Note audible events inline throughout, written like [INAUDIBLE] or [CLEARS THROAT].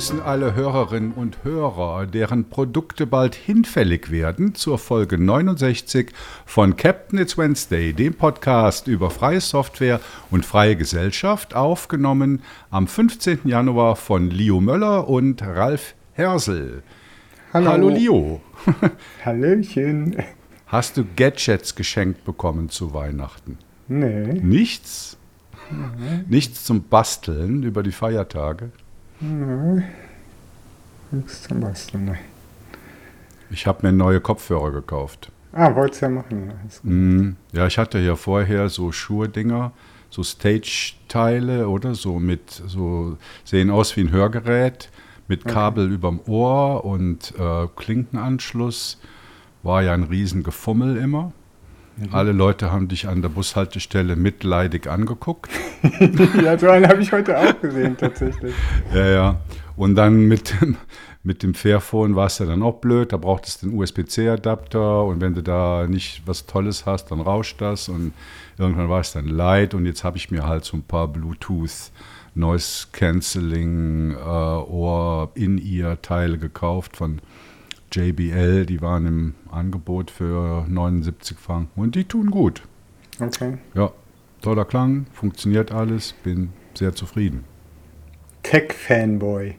begrüßen alle Hörerinnen und Hörer, deren Produkte bald hinfällig werden, zur Folge 69 von Captain It's Wednesday, dem Podcast über freie Software und freie Gesellschaft, aufgenommen am 15. Januar von Leo Möller und Ralf Hersel. Hallo, Hallo Leo. [LAUGHS] Hallöchen. Hast du Gadgets geschenkt bekommen zu Weihnachten? Nee. Nichts? Nichts zum Basteln über die Feiertage? Zum Basteln. Nee. Ich habe mir neue Kopfhörer gekauft. Ah, wollt's ja machen. Mm, Ja, ich hatte ja vorher so Schuhe-Dinger, so Stage-Teile oder so mit, so sehen aus wie ein Hörgerät mit Okay. Kabel überm Ohr und äh, Klinkenanschluss. War ja ein Riesengefummel immer. Alle Leute haben dich an der Bushaltestelle mitleidig angeguckt. [LAUGHS] ja, so einen habe ich heute auch gesehen, tatsächlich. Ja, ja. Und dann mit dem, mit dem Fairphone war es ja dann auch blöd. Da brauchtest du den USB-C-Adapter und wenn du da nicht was Tolles hast, dann rauscht das. Und irgendwann war es dann leid. Und jetzt habe ich mir halt so ein paar Bluetooth, Noise Cancelling, äh, Ohr, In-Ear-Teile gekauft von JBL. Die waren im Angebot für 79 Franken und die tun gut. Okay. Ja, toller Klang, funktioniert alles, bin sehr zufrieden. Tech-Fanboy.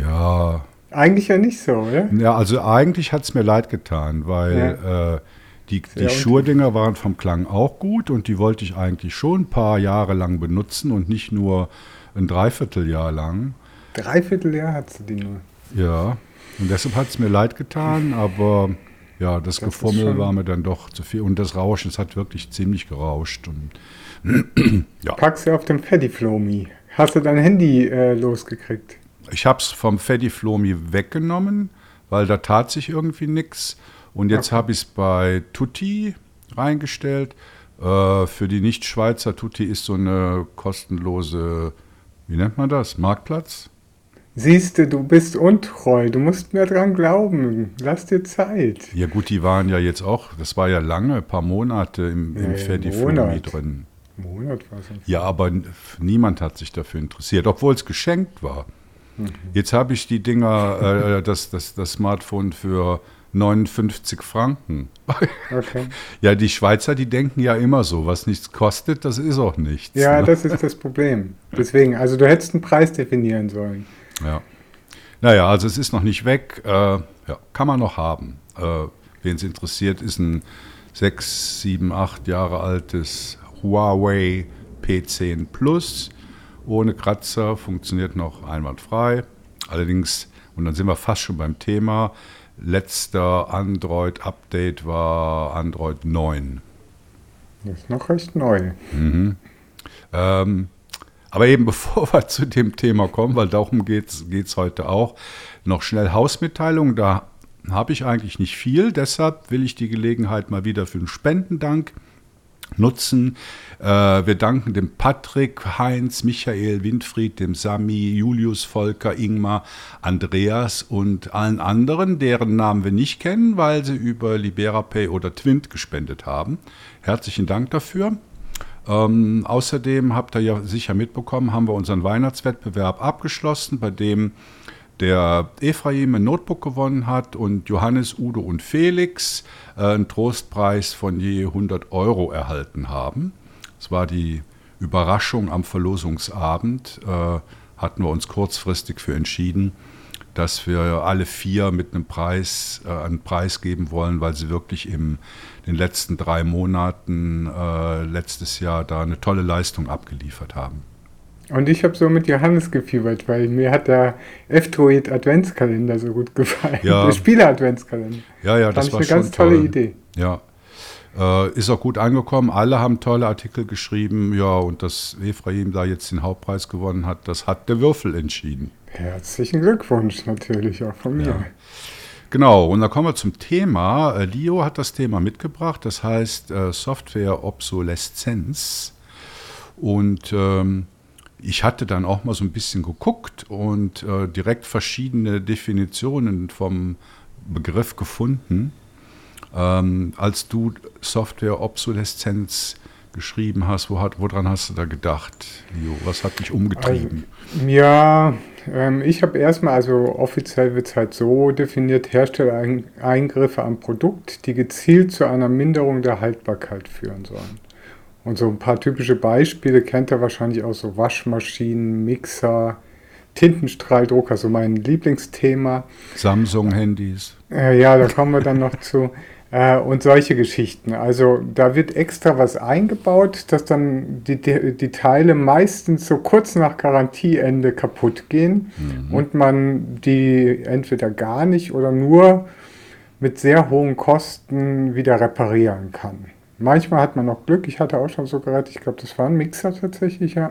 Ja, Eigentlich ja nicht so, oder? Ja, also eigentlich hat es mir leid getan, weil äh, die, Sehr die Schuhdinger waren vom Klang auch gut und die wollte ich eigentlich schon ein paar Jahre lang benutzen und nicht nur ein Dreivierteljahr lang. Dreivierteljahr hat sie die nur. Ja, und deshalb hat es mir leid getan, aber ja, das, Das Gefummel war mir dann doch zu viel und das Rauschen, es hat wirklich ziemlich gerauscht. Und [CLEARS THROAT] ja, Packst du auf dem Fediflomi. Hast du dein Handy äh, losgekriegt? ich habe es vom Feddy Flomi weggenommen, weil da tat sich irgendwie nichts. Und jetzt Okay. habe ich es bei Tutti reingestellt. Äh, für die Nicht-Schweizer, Tutti ist so eine kostenlose, wie nennt man das, Marktplatz? Siehst du, du bist untreu. Du musst mir dran glauben. Lass dir Zeit. Ja gut, die waren ja jetzt auch, das war ja lange, ein paar Monate im, im Ja, Feddy Monat. Drin. Monat war es. Ja, aber niemand hat sich dafür interessiert, obwohl es geschenkt war. Mhm. Jetzt habe ich die Dinger, äh, das, das, das Smartphone für 59 Franken. Okay. [LAUGHS] Ja, die Schweizer, die denken ja immer so, was nichts kostet, das ist auch nichts. Ja, ne? das ist das Problem. Deswegen, also du hättest einen Preis definieren sollen. Ja. Naja, also es ist noch nicht weg, äh, ja, kann man noch haben. Äh, Wen es interessiert, ist ein 6, 7, 8 Jahre altes Huawei P10 Plus. Ohne Kratzer, funktioniert noch einwandfrei. Allerdings, und dann sind wir fast schon beim Thema, letzter Android-Update war Android 9. Das ist noch recht neu. Ähm, aber eben [LAUGHS] bevor wir zu dem Thema kommen, weil darum geht es heute auch, noch schnell Hausmitteilung. Da habe ich eigentlich nicht viel, deshalb will ich die Gelegenheit mal wieder für einen Spendendank nutzen. Äh, wir danken dem Patrick, Heinz, Michael, Winfried, dem Sami, Julius, Volker, Ingmar, Andreas und allen anderen, deren Namen wir nicht kennen, weil sie über LiberaPay oder Twint gespendet haben. Herzlichen Dank dafür. Ähm, außerdem habt ihr ja sicher mitbekommen, haben wir unseren Weihnachtswettbewerb abgeschlossen, bei dem der Ephraim ein Notebook gewonnen hat und Johannes, Udo und Felix äh, einen Trostpreis von je 100 Euro erhalten haben. Es war die Überraschung am Verlosungsabend, äh, hatten wir uns kurzfristig für entschieden, dass wir alle vier mit einem Preis äh, einen Preis geben wollen, weil sie wirklich in den letzten drei Monaten äh, letztes Jahr da eine tolle Leistung abgeliefert haben. Und ich habe so mit Johannes gefiebert, weil mir hat der F-Droid Adventskalender so gut gefallen. Ja. Der Spieler-Adventskalender. Ja, ja, das ich war eine schon ganz tolle toll. Idee. Ja. Äh, ist auch gut angekommen. Alle haben tolle Artikel geschrieben. Ja, und dass Ephraim da jetzt den Hauptpreis gewonnen hat, das hat der Würfel entschieden. Herzlichen Glückwunsch natürlich auch von mir. Ja. Genau, und dann kommen wir zum Thema. Äh, Leo hat das Thema mitgebracht, das heißt äh, Software-Obsoleszenz. Und ähm, ich hatte dann auch mal so ein bisschen geguckt und äh, direkt verschiedene Definitionen vom Begriff gefunden. Ähm, als du Software-Obsoleszenz geschrieben hast, wo hat, woran hast du da gedacht? Jo, was hat dich umgetrieben? Also, ja, ähm, ich habe erstmal, also offiziell wird es halt so definiert, Herstellereingriffe am Produkt, die gezielt zu einer Minderung der Haltbarkeit führen sollen. Und so ein paar typische Beispiele kennt ihr wahrscheinlich auch so Waschmaschinen, Mixer, Tintenstrahldrucker, so mein Lieblingsthema. Samsung-Handys. Äh, ja, da kommen wir dann noch zu. Äh, und solche Geschichten. Also da wird extra was eingebaut, dass dann die, die, Teile meistens so kurz nach Garantieende kaputt gehen mhm. und man die entweder gar nicht oder nur mit sehr hohen Kosten wieder reparieren kann. Manchmal hat man noch Glück. Ich hatte auch schon so Geräte, ich glaube, das war ein Mixer tatsächlich, ja.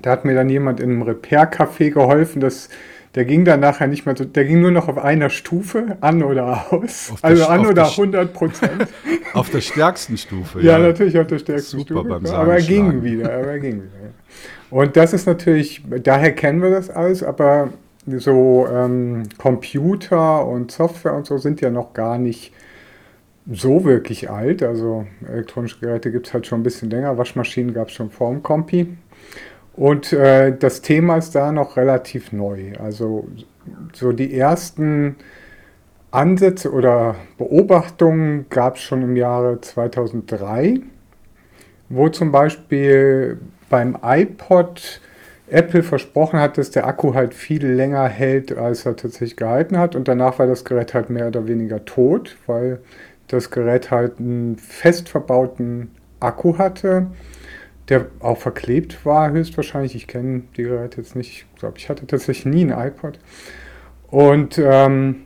Da hat mir dann jemand in einem Repair-Café geholfen, dass der ging dann nachher nicht mehr so, der ging nur noch auf einer Stufe, an oder aus. Also an oder 100 Prozent. [LAUGHS] auf der stärksten Stufe, ja. Ja, natürlich auf der stärksten Super Stufe. Beim aber er ging wieder, aber er ging wieder. Und das ist natürlich, daher kennen wir das alles, aber so ähm, Computer und Software und so sind ja noch gar nicht so wirklich alt. Also elektronische Geräte gibt es halt schon ein bisschen länger. Waschmaschinen gab es schon vor dem Kompi. Und äh, das Thema ist da noch relativ neu. Also so die ersten Ansätze oder Beobachtungen gab es schon im Jahre 2003, wo zum Beispiel beim iPod Apple versprochen hat, dass der Akku halt viel länger hält, als er tatsächlich gehalten hat. Und danach war das Gerät halt mehr oder weniger tot, weil das Gerät halt einen fest verbauten Akku hatte der auch verklebt war, höchstwahrscheinlich. Ich kenne die Geräte jetzt nicht. Ich glaube, ich hatte tatsächlich nie ein iPod. Und ähm,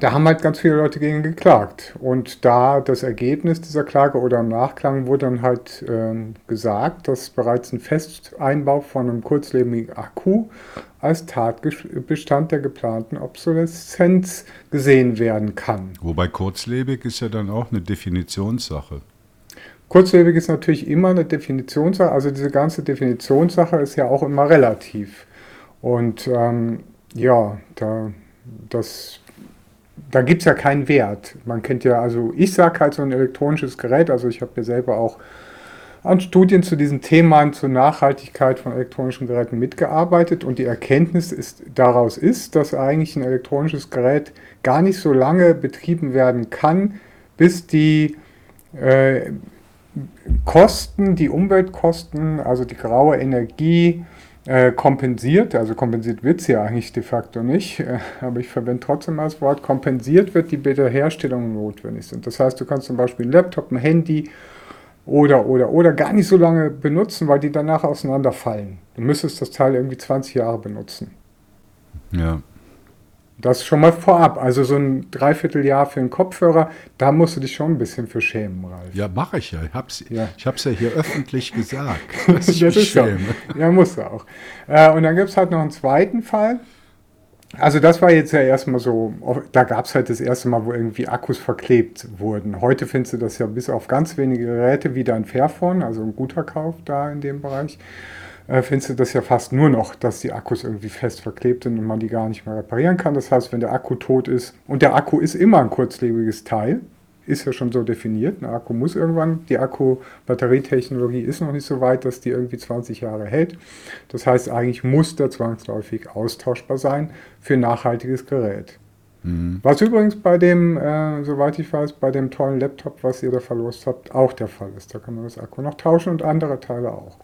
da haben halt ganz viele Leute gegen geklagt. Und da das Ergebnis dieser Klage oder im Nachklang wurde dann halt ähm, gesagt, dass bereits ein Festeinbau von einem kurzlebigen Akku als Tatbestand der geplanten Obsoleszenz gesehen werden kann. Wobei kurzlebig ist ja dann auch eine Definitionssache. Kurzlebig ist natürlich immer eine Definitionssache, also diese ganze Definitionssache ist ja auch immer relativ. Und ähm, ja, da, da gibt es ja keinen Wert. Man kennt ja, also ich sage halt so ein elektronisches Gerät, also ich habe ja selber auch an Studien zu diesen Themen zur Nachhaltigkeit von elektronischen Geräten mitgearbeitet und die Erkenntnis ist, daraus ist, dass eigentlich ein elektronisches Gerät gar nicht so lange betrieben werden kann, bis die äh, Kosten, die Umweltkosten, also die graue Energie äh, kompensiert, also kompensiert wird sie ja eigentlich de facto nicht, äh, aber ich verwende trotzdem mal das Wort, kompensiert wird, die Wiederherstellungen notwendig sind. Das heißt, du kannst zum Beispiel ein Laptop, ein Handy oder, oder, oder gar nicht so lange benutzen, weil die danach auseinanderfallen. Du müsstest das Teil irgendwie 20 Jahre benutzen. Ja. Das schon mal vorab. Also so ein Dreivierteljahr für einen Kopfhörer, da musst du dich schon ein bisschen für schämen, Ralf. Ja, mache ich ja. Ich habe es ja. ja hier öffentlich [LAUGHS] gesagt, [LAUGHS] dass ich das mich schäme. So. Ja, musst du auch. Äh, und dann gibt es halt noch einen zweiten Fall. Also das war jetzt ja erstmal so, da gab es halt das erste Mal, wo irgendwie Akkus verklebt wurden. Heute findest du das ja bis auf ganz wenige Geräte wieder ein Fairphone, also ein guter Kauf da in dem Bereich äh, findest du das ja fast nur noch, dass die Akkus irgendwie fest verklebt sind und man die gar nicht mehr reparieren kann. Das heißt, wenn der Akku tot ist, und der Akku ist immer ein kurzlebiges Teil, ist ja schon so definiert. Ein Akku muss irgendwann, die Akku-Batterietechnologie ist noch nicht so weit, dass die irgendwie 20 Jahre hält. Das heißt, eigentlich muss der zwangsläufig austauschbar sein für ein nachhaltiges Gerät. Mhm. Was übrigens bei dem, äh, soweit ich weiß, bei dem tollen Laptop, was ihr da verlost habt, auch der Fall ist. Da kann man das Akku noch tauschen und andere Teile auch.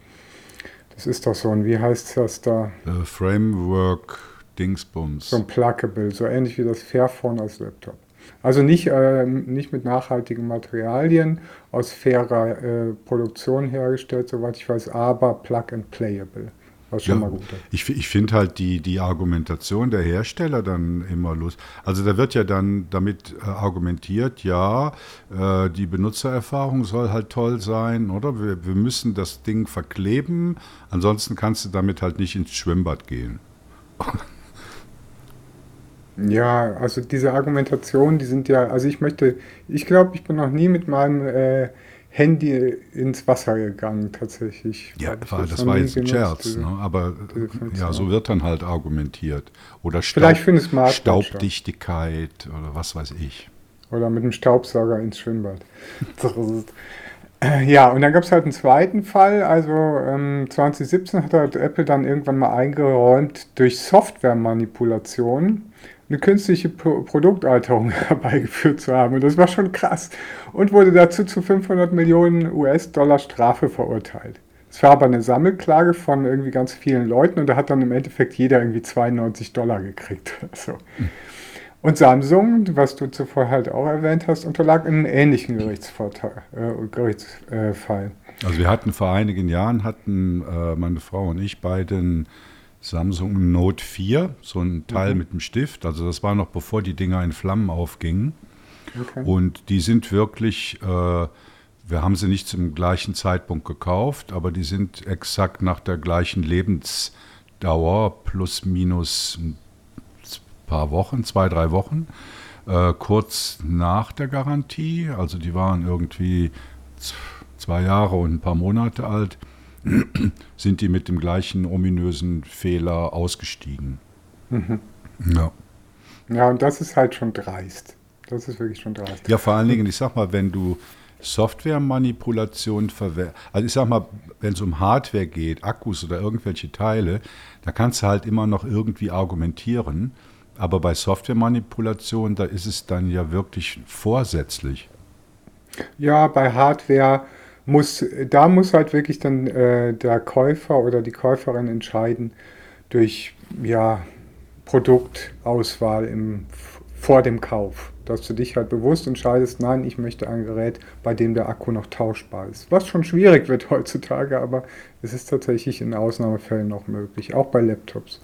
Das ist doch so ein, wie heißt das da? Uh, Framework Dingsbums. So ein Pluggable, so ähnlich wie das Fairphone als Laptop. Also nicht, äh, nicht mit nachhaltigen Materialien aus fairer äh, Produktion hergestellt, soweit ich weiß, aber Plug and Playable was schon ja, mal gut ist. Ich, ich finde halt die, die Argumentation der Hersteller dann immer los. Also da wird ja dann damit äh, argumentiert, ja, äh, die Benutzererfahrung soll halt toll sein, oder? Wir, wir müssen das Ding verkleben, ansonsten kannst du damit halt nicht ins Schwimmbad gehen. Ja, also diese Argumentationen, die sind ja, also ich möchte, ich glaube, ich bin noch nie mit meinem äh, Handy ins Wasser gegangen tatsächlich. Ja, war, das war jetzt ein Scherz, ne? aber ja, so wird dann halt argumentiert. Oder Staub, Staubdichtigkeit oder was weiß ich. Oder mit dem Staubsauger ins Schwimmbad. [LAUGHS] Ja, und dann gab es halt einen zweiten Fall. Also ähm, 2017 hat halt Apple dann irgendwann mal eingeräumt, durch Softwaremanipulation eine künstliche Pro Produktalterung [LAUGHS] herbeigeführt zu haben. Und das war schon krass. Und wurde dazu zu 500 Millionen US-Dollar Strafe verurteilt. Es war aber eine Sammelklage von irgendwie ganz vielen Leuten und da hat dann im Endeffekt jeder irgendwie 92 Dollar gekriegt. [LAUGHS] Also. Und Samsung, was du zuvor halt auch erwähnt hast, unterlag in einem ähnlichen Gerichtsvorteil, äh, Gerichtsfall. Also wir hatten vor einigen Jahren, hatten äh, meine Frau und ich beiden Samsung Note 4, so ein Teil mhm. mit dem Stift. Also das war noch bevor die Dinger in Flammen aufgingen. Okay. Und die sind wirklich, äh, wir haben sie nicht zum gleichen Zeitpunkt gekauft, aber die sind exakt nach der gleichen Lebensdauer plus minus ein paar Wochen, zwei, drei Wochen, äh, kurz nach der Garantie. Also die waren irgendwie zwei Jahre und ein paar Monate alt, [CLEARS THROAT] sind die mit dem gleichen ominösen Fehler ausgestiegen. Mhm. Ja. Ja, und das ist halt schon dreist. Das ist wirklich schon dreist. Ja, vor allen Dingen, ich sag mal, wenn du Softwaremanipulation verwendest, also ich sag mal, wenn es um Hardware geht, Akkus oder irgendwelche Teile, da kannst du halt immer noch irgendwie argumentieren. Aber bei Softwaremanipulation, da ist es dann ja wirklich vorsätzlich. Ja, bei Hardware muss, da muss halt wirklich dann äh, der Käufer oder die Käuferin entscheiden durch ja, Produktauswahl im, vor dem Kauf. Dass du dich halt bewusst entscheidest, nein, ich möchte ein Gerät, bei dem der Akku noch tauschbar ist. Was schon schwierig wird [LAUGHS] heutzutage, aber es ist tatsächlich in Ausnahmefällen noch möglich, auch bei Laptops.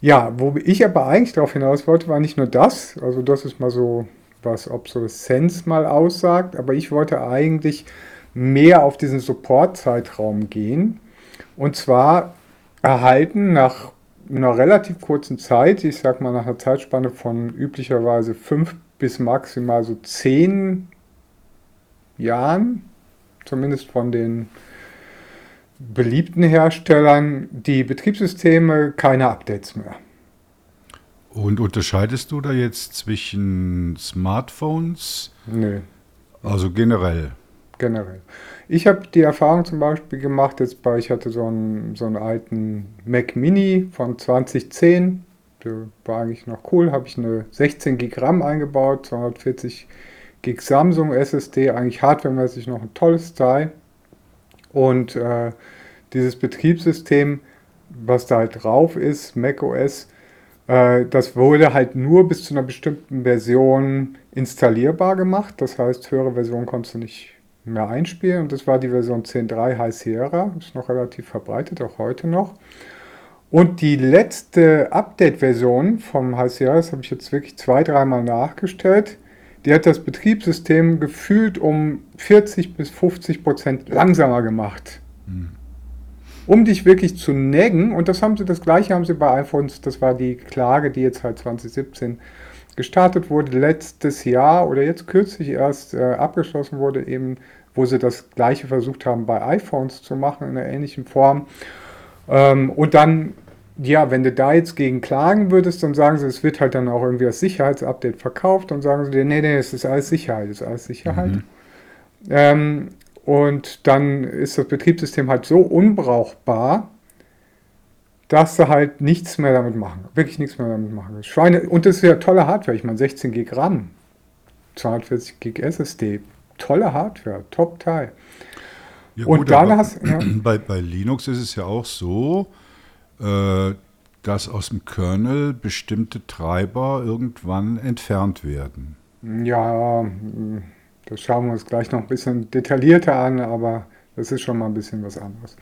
Ja, wo ich aber eigentlich darauf hinaus wollte, war nicht nur das, also das ist mal so, was Obsoleszenz mal aussagt, aber ich wollte eigentlich mehr auf diesen Support-Zeitraum gehen. Und zwar erhalten nach einer relativ kurzen Zeit, ich sag mal nach einer Zeitspanne von üblicherweise fünf bis maximal so zehn Jahren, zumindest von den beliebten Herstellern die Betriebssysteme keine Updates mehr. Und unterscheidest du da jetzt zwischen Smartphones? Nö. Also generell? Generell. Ich habe die Erfahrung zum Beispiel gemacht, jetzt bei, ich hatte so einen, so einen alten Mac Mini von 2010, der war eigentlich noch cool, habe ich eine 16 GB RAM eingebaut, 240 GB Samsung SSD, eigentlich hardwaremäßig noch ein tolles Teil. Und äh, dieses Betriebssystem, was da halt drauf ist, macOS, äh, das wurde halt nur bis zu einer bestimmten Version installierbar gemacht. Das heißt, höhere Version konntest du nicht mehr einspielen. Und das war die Version 10.3 High Sierra. Ist noch relativ verbreitet, auch heute noch. Und die letzte Update-Version vom High Sierra, das habe ich jetzt wirklich zwei, dreimal nachgestellt, die hat das Betriebssystem gefühlt um 40 bis 50 Prozent langsamer gemacht. Mhm. Um dich wirklich zu neggen, und das haben sie, das gleiche haben sie bei iPhones, das war die Klage, die jetzt halt 2017 gestartet wurde, letztes Jahr oder jetzt kürzlich erst äh, abgeschlossen wurde, eben, wo sie das gleiche versucht haben, bei iPhones zu machen, in einer ähnlichen Form. Ähm, und dann ja, wenn du da jetzt gegen klagen würdest, dann sagen sie, es wird halt dann auch irgendwie als Sicherheitsupdate verkauft, dann sagen sie dir, nee, nee, es ist alles Sicherheit, es ist alles Sicherheit. Mhm. Ähm, und dann ist das Betriebssystem halt so unbrauchbar, dass du halt nichts mehr damit machen, wirklich nichts mehr damit machen Schweine, und das ist ja tolle Hardware, ich meine 16 GB RAM, 240 GB SSD, tolle Hardware, Top-Teil. Ja, und dann hast ja. [CLEARS THROAT] bei, bei Linux ist es ja auch so, äh, dass aus dem Kernel bestimmte Treiber irgendwann entfernt werden. Ja, das schauen wir uns gleich noch ein bisschen detaillierter an, aber das ist schon mal ein bisschen was anderes.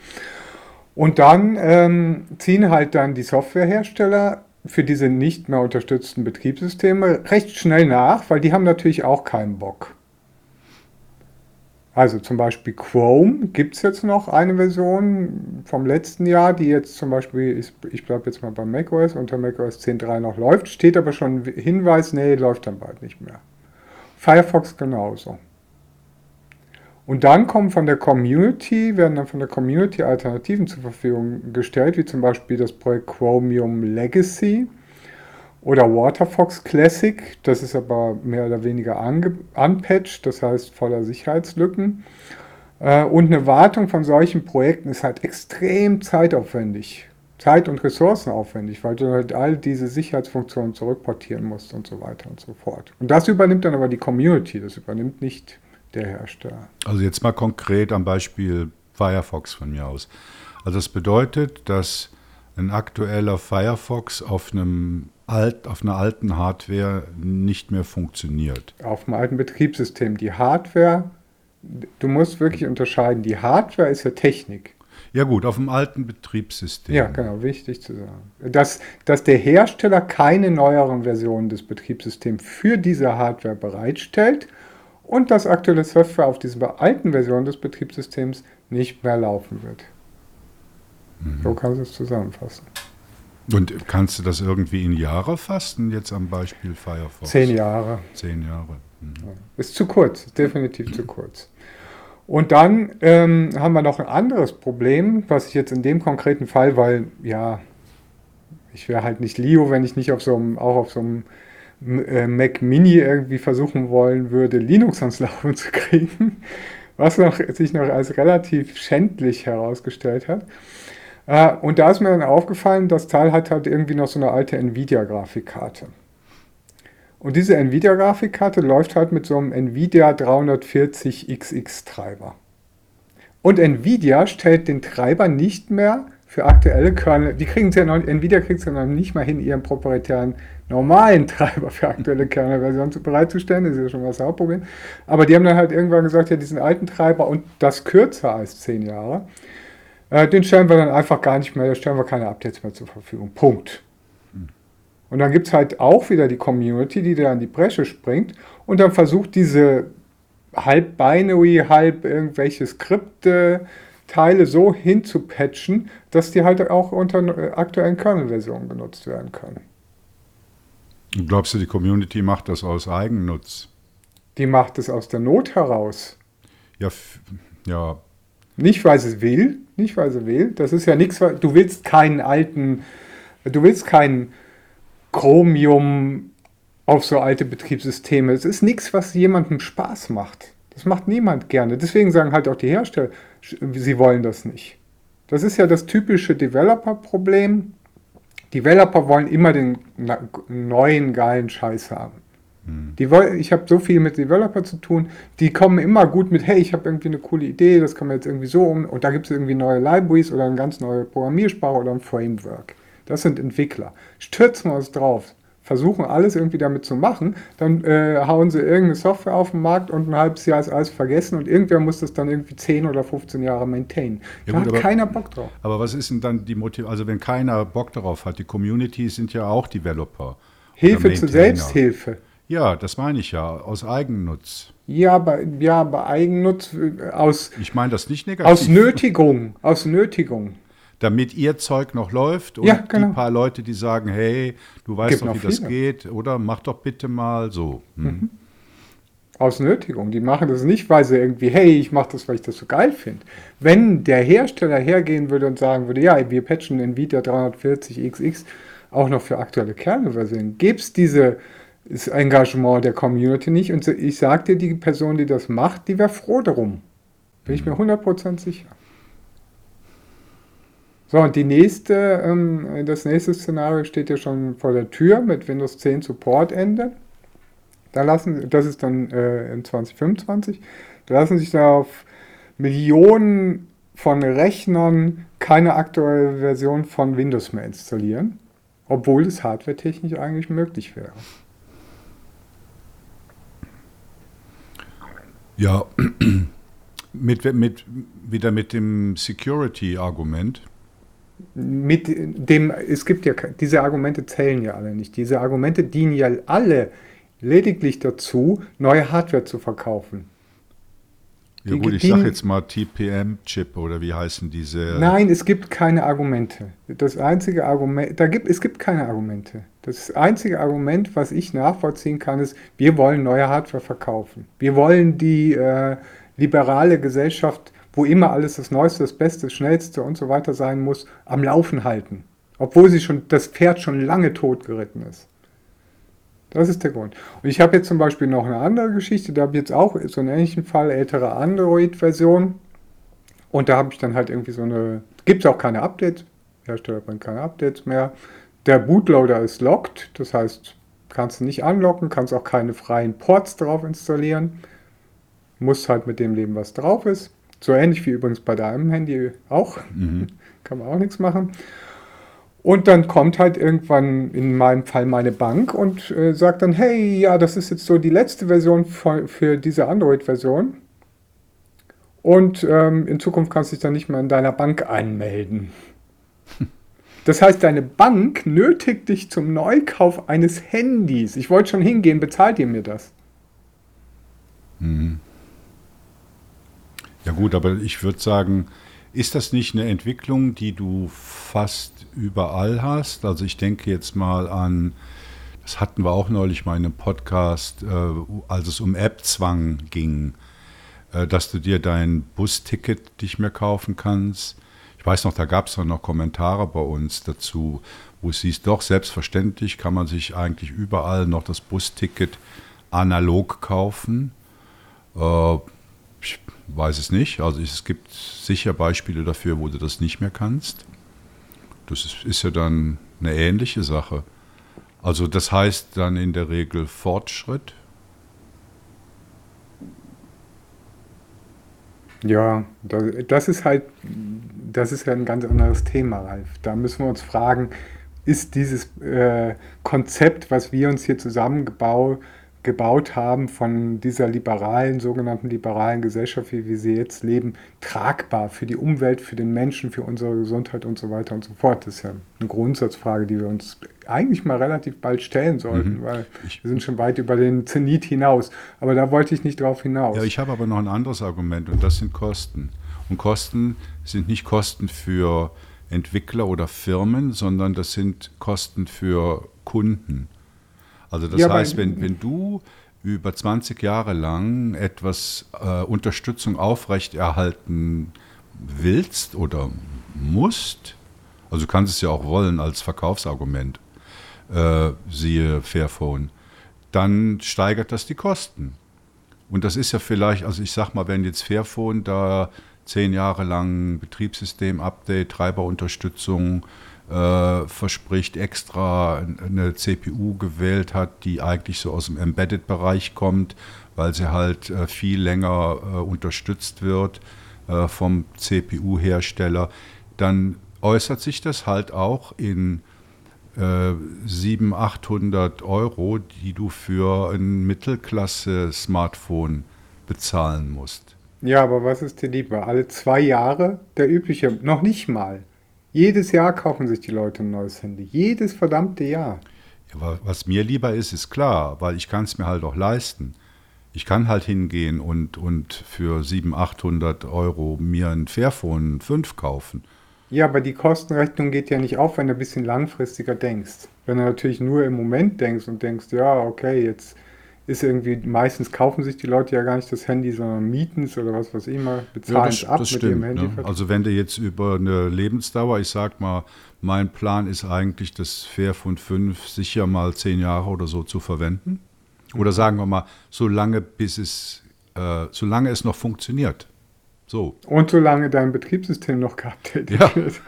Und dann ähm, ziehen halt dann die Softwarehersteller für diese nicht mehr unterstützten Betriebssysteme recht schnell nach, weil die haben natürlich auch keinen Bock. Also zum Beispiel Chrome gibt es jetzt noch eine Version vom letzten Jahr, die jetzt zum Beispiel, ich, ich bleibe jetzt mal bei macOS, unter macOS 10.3 noch läuft, steht aber schon Hinweis, nee, läuft dann bald nicht mehr. Firefox genauso. Und dann kommen von der Community, werden dann von der Community Alternativen zur Verfügung gestellt, wie zum Beispiel das Projekt Chromium Legacy. Oder Waterfox Classic, das ist aber mehr oder weniger unpatched, das heißt voller Sicherheitslücken. Äh, und eine Wartung von solchen Projekten ist halt extrem zeitaufwendig. Zeit- und ressourcenaufwendig, weil du halt all diese Sicherheitsfunktionen zurückportieren musst und so weiter und so fort. Und das übernimmt dann aber die Community, das übernimmt nicht der Hersteller. Also jetzt mal konkret am Beispiel Firefox von mir aus. Also das bedeutet, dass ein aktueller Firefox auf einem alt, auf einer alten Hardware nicht mehr funktioniert. Auf einem alten Betriebssystem. Die Hardware, du musst wirklich unterscheiden, die Hardware ist ja Technik. Ja gut, auf dem alten Betriebssystem. Ja, genau, wichtig zu sagen. Dass, dass der Hersteller keine neueren Versionen des Betriebssystems für diese Hardware bereitstellt und dass aktuelle Software auf dieser alten Version des Betriebssystems nicht mehr laufen wird. Mhm. So kannst du es zusammenfassen. Und kannst du das irgendwie in Jahre fassen, jetzt am Beispiel Firefox? Zehn Jahre. Zehn Jahre. Mhm. Ist zu kurz, definitiv zu kurz. Und dann ähm, haben wir noch ein anderes Problem, was ich jetzt in dem konkreten Fall, weil ja, ich wäre halt nicht Leo, wenn ich nicht auf so einem, auch auf so einem Mac Mini irgendwie versuchen wollen würde, Linux ans Laufen zu kriegen, was noch, sich noch als relativ schändlich herausgestellt hat. Äh, und da ist mir dann aufgefallen, das Teil hat halt irgendwie noch so eine alte Nvidia-Grafikkarte. Und diese Nvidia-Grafikkarte läuft halt mit so einem Nvidia 340XX-Treiber. Und Nvidia stellt den Treiber nicht mehr für aktuelle Kernel. Die kriegen es ja noch, Nvidia kriegt es ja noch nicht mal hin, ihren proprietären normalen [LAUGHS] Treiber für aktuelle Kernelversionen bereitzustellen. Das ist ja schon das Hauptproblem. Aber die haben dann halt irgendwann gesagt, ja, diesen alten Treiber und das kürzer als 10 Jahre, äh, den stellen wir dann einfach gar nicht mehr, da stellen wir keine Updates mehr zur Verfügung. Punkt. Und dann gibt es halt auch wieder die Community, die da an die Bresche springt und dann versucht diese halb Binary, halb irgendwelche Skripte, Teile so hinzupatchen, dass die halt auch unter äh, aktuellen Kernel-Versionen benutzt werden können. Glaubst du, die Community macht das aus Eigennutz? Die macht es aus der Not heraus. Ja, ja. Nicht, weil sie will, nicht, weil sie will. Das ist ja nichts, du willst keinen alten, du willst keinen Chromium auf so alte Betriebssysteme. Es ist nichts, was jemandem Spaß macht. Das macht niemand gerne. Deswegen sagen halt auch die Hersteller, sie wollen das nicht. Das ist ja das typische Developer-Problem. Developer wollen immer den neuen geilen Scheiß haben. Hm. Die ich habe so viel mit Developer zu tun, die kommen immer gut mit, hey, ich habe irgendwie eine coole Idee, das kann man jetzt irgendwie so um, und da gibt es irgendwie neue Libraries oder eine ganz neue Programmiersprache oder ein Framework. Das sind Entwickler. Stürzen wir uns drauf, versuchen alles irgendwie damit zu machen, dann äh, hauen sie irgendeine Software auf den Markt und ein halbes Jahr ist alles vergessen und irgendwer muss das dann irgendwie 10 oder 15 Jahre maintainen. Ja, da gut, hat aber, keiner Bock drauf. Aber was ist denn dann die Motivation? Also wenn keiner Bock darauf hat, die Community sind ja auch Developer. Hilfe zur Selbsthilfe. Ja, das meine ich ja, aus Eigennutz. Ja, aber, ja, aber Eigennutz äh, aus. Ich meine das nicht negativ. Aus Nötigung, aus Nötigung damit ihr Zeug noch läuft und ja, genau. die paar Leute, die sagen, hey, du weißt Gibt doch, wie das geht, oder mach doch bitte mal so. Hm. Mhm. Aus Nötigung. Die machen das nicht, weil sie irgendwie, hey, ich mache das, weil ich das so geil finde. Wenn der Hersteller hergehen würde und sagen würde, ja, wir patchen Nvidia 340XX auch noch für aktuelle Kernelversionen, gäbe es dieses Engagement der Community nicht. Und ich sage dir, die Person, die das macht, die wäre froh darum. Bin ich mir 100% mhm. sicher. So, und die nächste, ähm, das nächste Szenario steht ja schon vor der Tür mit Windows 10 Support-Ende. Da lassen, das ist dann äh, in 2025. Da lassen sich da auf Millionen von Rechnern keine aktuelle Version von Windows mehr installieren, obwohl es hardwaretechnisch eigentlich möglich wäre. Ja, [CLEARS THROAT] mit, mit, wieder mit dem Security-Argument mit dem, es gibt ja, diese Argumente zählen ja alle nicht. Diese Argumente dienen ja alle lediglich dazu, neue Hardware zu verkaufen. Ja gut, ich sage jetzt mal TPM-Chip oder wie heißen diese? Nein, es gibt keine Argumente. Das einzige Argument, da gibt, es gibt keine Argumente. Das einzige Argument, was ich nachvollziehen kann, ist, wir wollen neue Hardware verkaufen. Wir wollen die äh, liberale Gesellschaft wo immer alles das Neueste, das Beste, das Schnellste und so weiter sein muss, am Laufen halten. Obwohl sie schon, das Pferd schon lange tot geritten ist. Das ist der Grund. Und ich habe jetzt zum Beispiel noch eine andere Geschichte, da habe ich jetzt auch so einen ähnlichen Fall, ältere Android-Version. Und da habe ich dann halt irgendwie so eine, gibt es auch keine Updates, Hersteller bringt keine Updates mehr. Der Bootloader ist locked, das heißt, kannst du nicht anlocken, kannst auch keine freien Ports drauf installieren. Musst halt mit dem leben, was drauf ist. So ähnlich wie übrigens bei deinem Handy auch. Mhm. [LAUGHS] Kann man auch nichts machen. Und dann kommt halt irgendwann in meinem Fall meine Bank und äh, sagt dann, hey, ja, das ist jetzt so die letzte Version für, für diese Android-Version. Und ähm, in Zukunft kannst du dich dann nicht mehr in deiner Bank einmelden. [LAUGHS] Das heißt, deine Bank nötigt dich zum Neukauf eines Handys. Ich wollte schon hingehen, bezahlt ihr mir das? Mhm. Ja gut, aber ich würde sagen, ist das nicht eine Entwicklung, die du fast überall hast? Also ich denke jetzt mal an, das hatten wir auch neulich mal in einem Podcast, äh, als es um App-Zwang ging, äh, dass du dir dein Busticket nicht mehr kaufen kannst. Ich weiß noch, da gab es noch Kommentare bei uns dazu, wo es hieß, doch selbstverständlich kann man sich eigentlich überall noch das Busticket analog kaufen. Äh, ich weiß es nicht. Also es gibt sicher Beispiele dafür, wo du das nicht mehr kannst. Das ist, ja dann eine ähnliche Sache. Also das heißt dann in der Regel Fortschritt. Ja, das ist halt, das ist ja ein ganz anderes Thema, Ralf. Da müssen wir uns fragen, ist dieses äh, Konzept, was wir uns hier zusammengebaut haben, gebaut haben von dieser liberalen, sogenannten liberalen Gesellschaft, wie wir sie jetzt leben, tragbar für die Umwelt, für den Menschen, für unsere Gesundheit und so weiter und so fort. Das ist ja eine Grundsatzfrage, die wir uns eigentlich mal relativ bald stellen sollten, mhm. weil wir sind schon weit über den Zenit hinaus. Aber da wollte ich nicht drauf hinaus. Ja, ich habe aber noch ein anderes Argument und das sind Kosten. Und Kosten sind nicht Kosten für Entwickler oder Firmen, sondern das sind Kosten für Kunden. Also das ja, heißt, wenn, wenn du über 20 Jahre lang etwas äh, Unterstützung aufrechterhalten willst oder musst, also du kannst es ja auch wollen als Verkaufsargument, äh, siehe Fairphone, dann steigert das die Kosten. Und das ist ja vielleicht, also ich sag mal, wenn jetzt Fairphone da zehn Jahre lang Betriebssystem-Update, Treiberunterstützung, äh, verspricht, extra eine CPU gewählt hat, die eigentlich so aus dem Embedded-Bereich kommt, weil sie halt äh, viel länger äh, unterstützt wird äh, vom CPU-Hersteller, dann äußert sich das halt auch in 700, äh, 800 Euro, die du für ein Mittelklasse-Smartphone bezahlen musst. Ja, aber was ist dir lieber? Alle zwei Jahre der übliche, noch nicht mal. Jedes Jahr kaufen sich die Leute ein neues Handy. Jedes verdammte Jahr. Ja, was mir lieber ist, ist klar, weil ich kann es mir halt auch leisten. Ich kann halt hingehen und, und für 700, 800 Euro mir ein Fairphone 5 kaufen. Ja, aber die Kostenrechnung geht ja nicht auf, wenn du ein bisschen langfristiger denkst. Wenn du natürlich nur im Moment denkst und denkst, ja, okay, jetzt ist irgendwie, meistens kaufen sich die Leute ja gar nicht das Handy, sondern mieten es oder was weiß ich mal, bezahlen es ja, ab mit stimmt, dem Handy. Ne? Also wenn du jetzt über eine Lebensdauer, ich sag mal, mein Plan ist eigentlich, das Fairphone 5 sicher mal zehn Jahre oder so zu verwenden. Oder sagen wir mal, so lange bis es, äh, solange es noch funktioniert. So. Und solange dein Betriebssystem noch geupdatet ja. wird.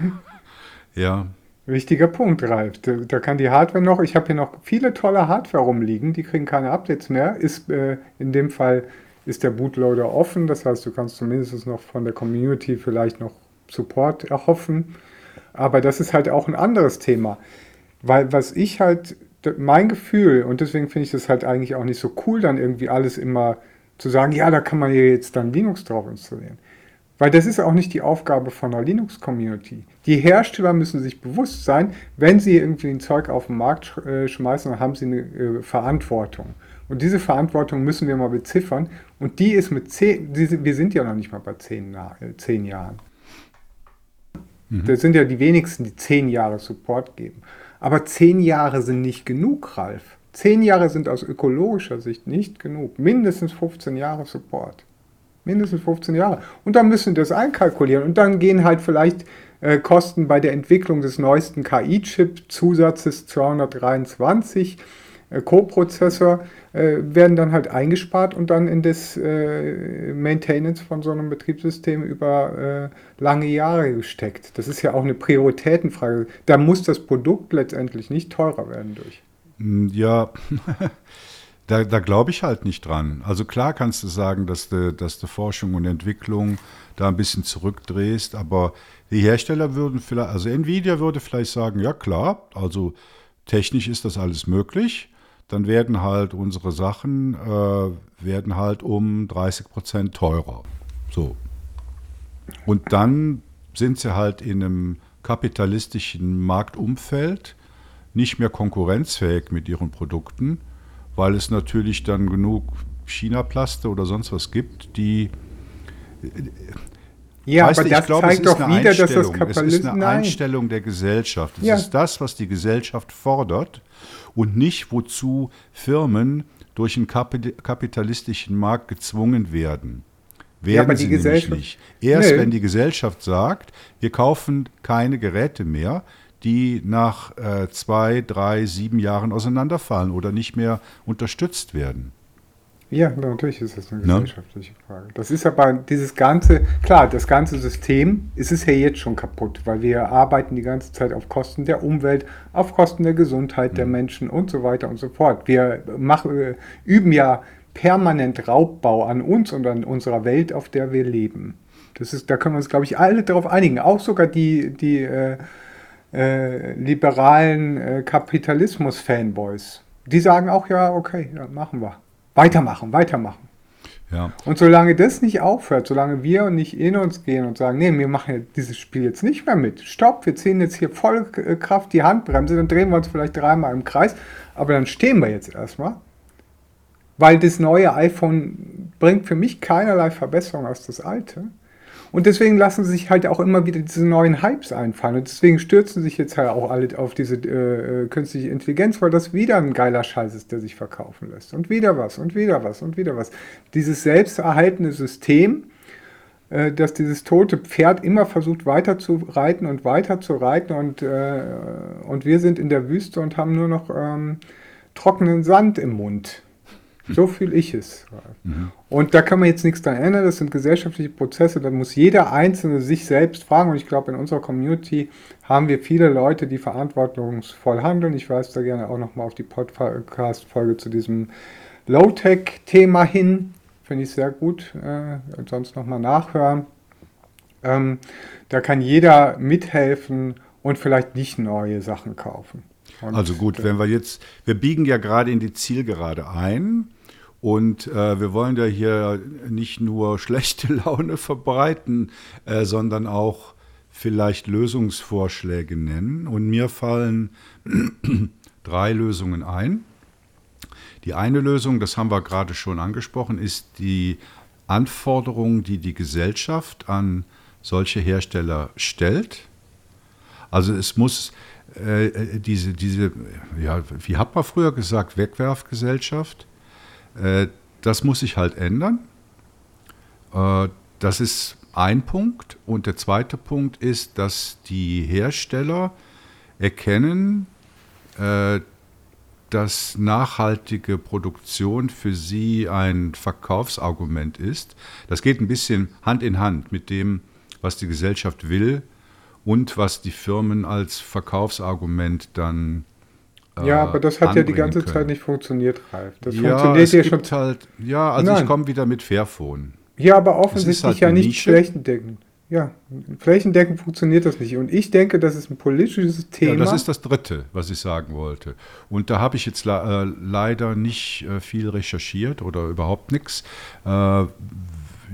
Ja, Wichtiger Punkt, Ralf. Da, da, kann die Hardware noch, ich habe hier noch viele tolle Hardware rumliegen, die kriegen keine Updates mehr. Ist, äh, in dem Fall ist der Bootloader offen, das heißt, du kannst zumindest noch von der Community vielleicht noch Support erhoffen. Aber das ist halt auch ein anderes Thema. Weil was ich halt, mein Gefühl, und deswegen finde ich das halt eigentlich auch nicht so cool, dann irgendwie alles immer zu sagen, ja, da kann man ja jetzt dann Linux drauf installieren. Weil das ist auch nicht die Aufgabe von einer Linux-Community. Die Hersteller müssen sich bewusst sein, wenn sie irgendwie ein Zeug auf den Markt äh, schmeißen, dann haben sie eine äh, Verantwortung. Und diese Verantwortung müssen wir mal beziffern. Und die ist mit zehn, wir sind ja noch nicht mal bei zehn, äh, zehn Jahren. Mhm. Das sind ja die wenigsten, die zehn Jahre Support geben. Aber zehn Jahre sind nicht genug, Ralf. Zehn Jahre sind aus ökologischer Sicht nicht genug. Mindestens 15 Jahre Support. Mindestens 15 Jahre. Und dann müssen wir das einkalkulieren. Und dann gehen halt vielleicht äh, Kosten bei der Entwicklung des neuesten KI-Chip-Zusatzes 223 äh, Co-Prozessor äh, werden dann halt eingespart und dann in das äh, Maintenance von so einem Betriebssystem über äh, lange Jahre gesteckt. Das ist ja auch eine Prioritätenfrage. Da muss das Produkt letztendlich nicht teurer werden durch. Hm, ja, [LAUGHS] da, da glaube ich halt nicht dran. Also klar kannst du sagen, dass du, dass du Forschung und Entwicklung da ein bisschen zurückdrehst, aber die Hersteller würden vielleicht, also Nvidia würde vielleicht sagen, ja klar, also technisch ist das alles möglich dann werden halt unsere Sachen äh, werden halt um 30 Prozent teurer. So. Und dann sind sie halt in einem kapitalistischen Marktumfeld nicht mehr konkurrenzfähig mit ihren Produkten, weil es natürlich dann genug China-Plaste oder sonst was gibt, die ja, weißt aber du, das glaube, zeigt doch wieder, dass das Kapitalismus... Es ist eine Nein. Einstellung der Gesellschaft. Es ja. ist das, was die Gesellschaft fordert und nicht, wozu Firmen durch einen kapitalistischen Markt gezwungen werden. Werden ja, sie Gesellschaft nicht. Erst nee. wenn die Gesellschaft sagt, wir kaufen keine Geräte mehr, die nach äh, zwei, drei, sieben Jahren auseinanderfallen oder nicht mehr unterstützt werden. Ja, natürlich ist das eine ne? gesellschaftliche Frage. Das ist aber dieses ganze, klar, das ganze System ist es ja jetzt schon kaputt, weil wir arbeiten die ganze Zeit auf Kosten der Umwelt, auf Kosten der Gesundheit der mhm. Menschen und so weiter und so fort. Wir machen, äh, üben ja permanent Raubbau an uns und an unserer Welt, auf der wir leben. Das ist, da können wir uns, glaube ich, alle darauf einigen, auch sogar die, die äh, äh, liberalen äh, Kapitalismus-Fanboys. Die sagen auch, ja, okay, ja, machen wir. Weitermachen, weitermachen. Ja. Und solange das nicht aufhört, solange wir nicht in uns gehen und sagen, nee, wir machen dieses Spiel jetzt nicht mehr mit, stopp, wir ziehen jetzt hier voll äh, Kraft die Handbremse, dann drehen wir uns vielleicht dreimal im Kreis, aber dann stehen wir jetzt erstmal, weil das neue iPhone bringt für mich keinerlei Verbesserung als das alte. Und deswegen lassen sich halt auch immer wieder diese neuen Hypes einfallen. Und deswegen stürzen sich jetzt halt auch alle auf diese äh, äh, künstliche Intelligenz, weil das wieder ein geiler Scheiß ist, der sich verkaufen lässt. Und wieder was und wieder was und wieder was. Dieses selbsterhaltende System, äh, dass dieses tote Pferd immer versucht weiter zu reiten und weiter zu reiten und, äh, und wir sind in der Wüste und haben nur noch ähm, trockenen Sand im Mund. So fühle ich es. Mhm. Und da kann man jetzt nichts dran ändern. Das sind gesellschaftliche Prozesse. Da muss jeder Einzelne sich selbst fragen. Und ich glaube, in unserer Community haben wir viele Leute, die verantwortungsvoll handeln. Ich weise da gerne auch nochmal auf die Podcast-Folge zu diesem Low-Tech-Thema hin. Finde ich sehr gut. Äh, sonst nochmal nachhören. Ähm, da kann jeder mithelfen und vielleicht nicht neue Sachen kaufen. Und also gut, wenn wir jetzt, wir biegen ja gerade in die Zielgerade ein und äh, wir wollen ja hier nicht nur [LAUGHS] schlechte Laune verbreiten, äh, sondern auch vielleicht Lösungsvorschläge nennen. Und mir fallen [CLEARS THROAT] drei Lösungen ein. Die eine Lösung, das haben wir gerade schon angesprochen, ist die Anforderung, die die Gesellschaft an solche Hersteller stellt. Also es muss äh, diese, diese, ja, wie hat man früher gesagt, Wegwerfgesellschaft, äh, das muss sich halt ändern. Äh, das ist ein Punkt. Und der zweite Punkt ist, dass die Hersteller erkennen, äh, dass nachhaltige Produktion für sie ein Verkaufsargument ist. Das geht ein bisschen Hand in Hand mit dem, was die Gesellschaft will und was die Firmen als Verkaufsargument dann äh, ja, aber das hat ja die ganze können. Zeit nicht funktioniert, Ralf. Das ja, funktioniert ja schon. Halt, ja, also Nein. ich komme wieder mit Fairphone. Ja, aber offensichtlich halt ja nicht Nische. flächendeckend. Ja, flächendeckend funktioniert das nicht. Und ich denke, das ist ein politisches Thema. Ja, das ist das Dritte, was ich sagen wollte. Und da habe ich jetzt äh, leider nicht äh, viel recherchiert oder überhaupt nichts. Äh,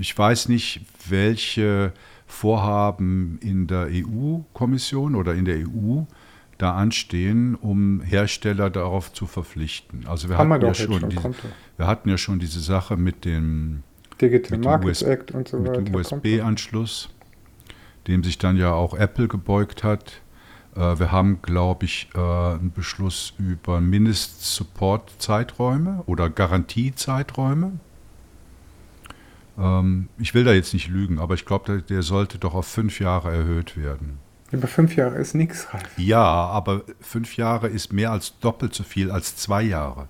ich weiß nicht, welche Vorhaben in der EU-Kommission oder in der EU da anstehen, um Hersteller darauf zu verpflichten. Also wir, hatten ja, schon diese, wir hatten ja schon diese Sache mit dem Digital Markets Act und so weiter. Mit dem USB-Anschluss, dem sich dann ja auch Apple gebeugt hat. Äh, wir haben, glaube ich, äh, einen Beschluss über Mindest-Support-Zeiträume oder Garantiezeiträume. Ähm, ich will da jetzt nicht lügen, aber ich glaube, der, der, sollte doch auf fünf Jahre erhöht werden. Über fünf Jahre ist nichts, Ralf. Ja, aber fünf Jahre ist mehr als doppelt so viel als zwei Jahre.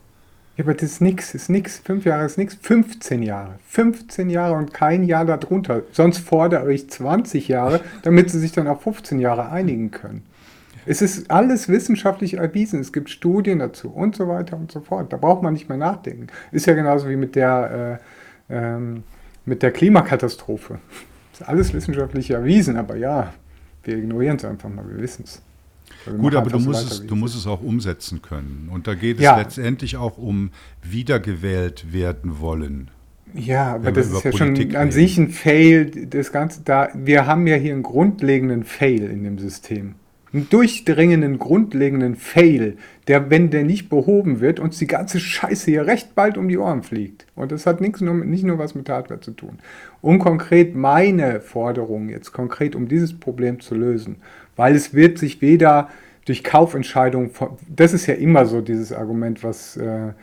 Ja, aber das ist nichts, ist nichts. Fünf Jahre ist nichts. 15 Jahre. 15 Jahre und kein Jahr darunter. Sonst fordere ich 20 Jahre, damit sie sich dann auf 15 Jahre einigen können. Es ist alles wissenschaftlich erwiesen. Es gibt Studien dazu und so weiter und so fort. Da braucht man nicht mehr nachdenken. Ist ja genauso wie mit der, äh, ähm, mit der Klimakatastrophe. [LAUGHS] Ist alles wissenschaftlich erwiesen, aber ja, wir ignorieren es einfach mal, wir wissen es. Gut, aber du musst, es, du musst es auch umsetzen können. Und da geht es ja. letztendlich auch um wiedergewählt werden wollen. Ja, aber das ist ja Politik schon an sich ein Fail. Das Ganze da, wir haben ja hier einen grundlegenden Fail in dem System einen durchdringenden, grundlegenden Fail, der, wenn der nicht behoben wird, uns die ganze Scheiße hier recht bald um die Ohren fliegt. Und das hat nichts nur, nicht nur was mit Hardware zu tun. Um konkret meine Forderung jetzt konkret, um dieses Problem zu lösen, weil es wird sich weder durch Kaufentscheidungen, das ist ja immer so dieses Argument, was, äh,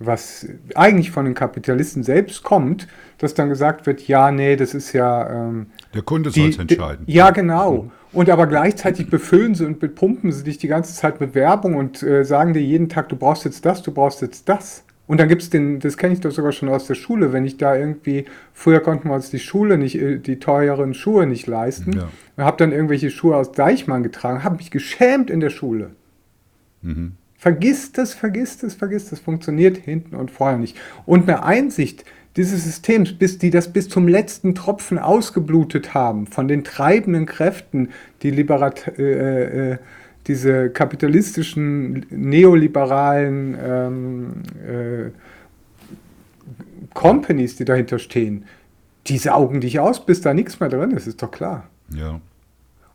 was eigentlich von den Kapitalisten selbst kommt, dass dann gesagt wird, ja, nee, das ist ja... Ähm, der Kunde soll es entscheiden. Ja, genau. Mhm. Und aber gleichzeitig befüllen sie und bepumpen sie dich die ganze Zeit mit Werbung und äh, sagen dir jeden Tag, du brauchst jetzt das, du brauchst jetzt das. Und dann gibt es den, das kenne ich doch sogar schon aus der Schule, wenn ich da irgendwie, früher konnten wir uns die Schule nicht, äh, die teuren Schuhe nicht leisten. Ja. Und habe dann irgendwelche Schuhe aus Deichmann getragen, habe mich geschämt in der Schule. Mhm. Vergiss das, vergiss das, vergiss das. Funktioniert hinten und vorne nicht. Und eine Einsicht, dieses Systems, bis die das bis zum letzten Tropfen ausgeblutet haben, von den treibenden Kräften, die Liberat äh, äh, diese kapitalistischen, neoliberalen ähm, äh, Companies, die dahinter stehen, die saugen dich aus, bis da nichts mehr drin ist, ist doch klar. Ja.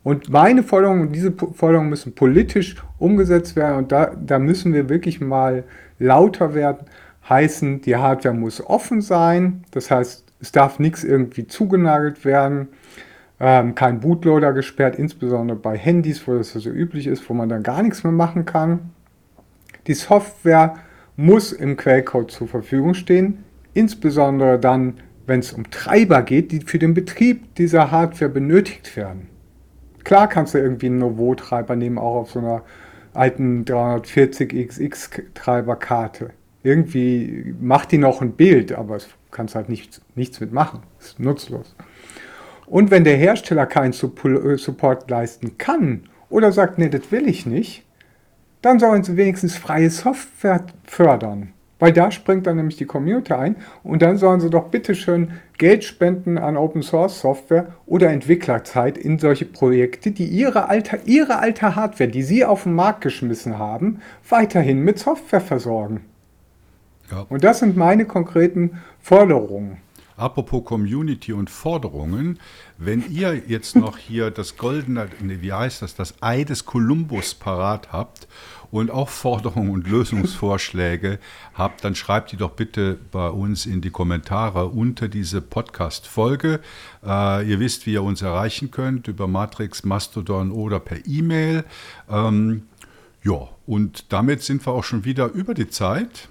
Und meine Forderungen, diese Forderungen müssen politisch umgesetzt werden und da, da müssen wir wirklich mal lauter werden heißen, die Hardware muss offen sein, das heißt, es darf nichts irgendwie zugenagelt werden, ähm, kein Bootloader gesperrt, insbesondere bei Handys, wo das so üblich ist, wo man dann gar nichts mehr machen kann. Die Software muss im Quellcode zur Verfügung stehen, insbesondere dann, wenn es um Treiber geht, die für den Betrieb dieser Hardware benötigt werden. Klar kannst du irgendwie einen Novo-Treiber nehmen, auch auf so einer alten 340XX-Treiberkarte irgendwie macht die noch ein Bild, aber es kannst halt nichts, nichts mitmachen. Ist nutzlos. Und wenn der Hersteller keinen äh, Support leisten kann oder sagt, nee, das will ich nicht, dann sollen sie wenigstens freie Software fördern. Weil da springt dann nämlich die Community ein und dann sollen sie doch bitteschön Geld spenden an Open Source Software oder Entwicklerzeit in solche Projekte, die ihre alte, ihre alte Hardware, die sie auf den Markt geschmissen haben, weiterhin mit Software versorgen. Ja. Und das sind meine konkreten Forderungen. Apropos Community und Forderungen, wenn ihr jetzt noch [LAUGHS] hier das goldene, wie heißt das, das Ei des Kolumbus parat habt und auch Forderungen und Lösungsvorschläge [LAUGHS] habt, dann schreibt die doch bitte bei uns in die Kommentare unter diese Podcast-Folge. Äh, ihr wisst, wie ihr uns erreichen könnt, über Matrix, Mastodon oder per E-Mail. Ähm, ja, und damit sind wir auch schon wieder über die Zeit.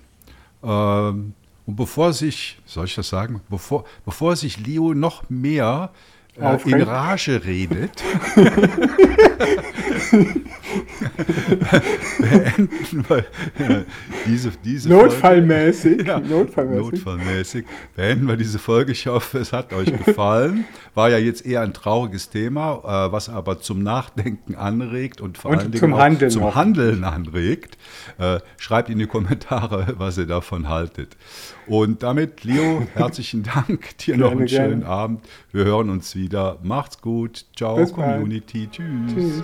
Ähm, und bevor sich, soll ich das sagen, bevor, bevor sich Leo noch mehr äh, in Rage redet, [LAUGHS] beenden wir äh, diese, diese Notfallmäßig, Folge, ja, notfallmäßig. notfallmäßig. Beenden wir diese Folge. Ich hoffe, es hat euch gefallen. War ja jetzt eher ein trauriges Thema, äh, was aber zum Nachdenken anregt und vor und allen Dingen zum, Handeln, zum Handeln anregt. Äh, schreibt in die Kommentare, was ihr davon haltet. Und damit, Leo, herzlichen [LAUGHS] Dank. Dir noch einen schönen gerne. Abend. Wir hören uns wieder. Macht's gut. Ciao, Bis Community. Tschüss. Tschüss.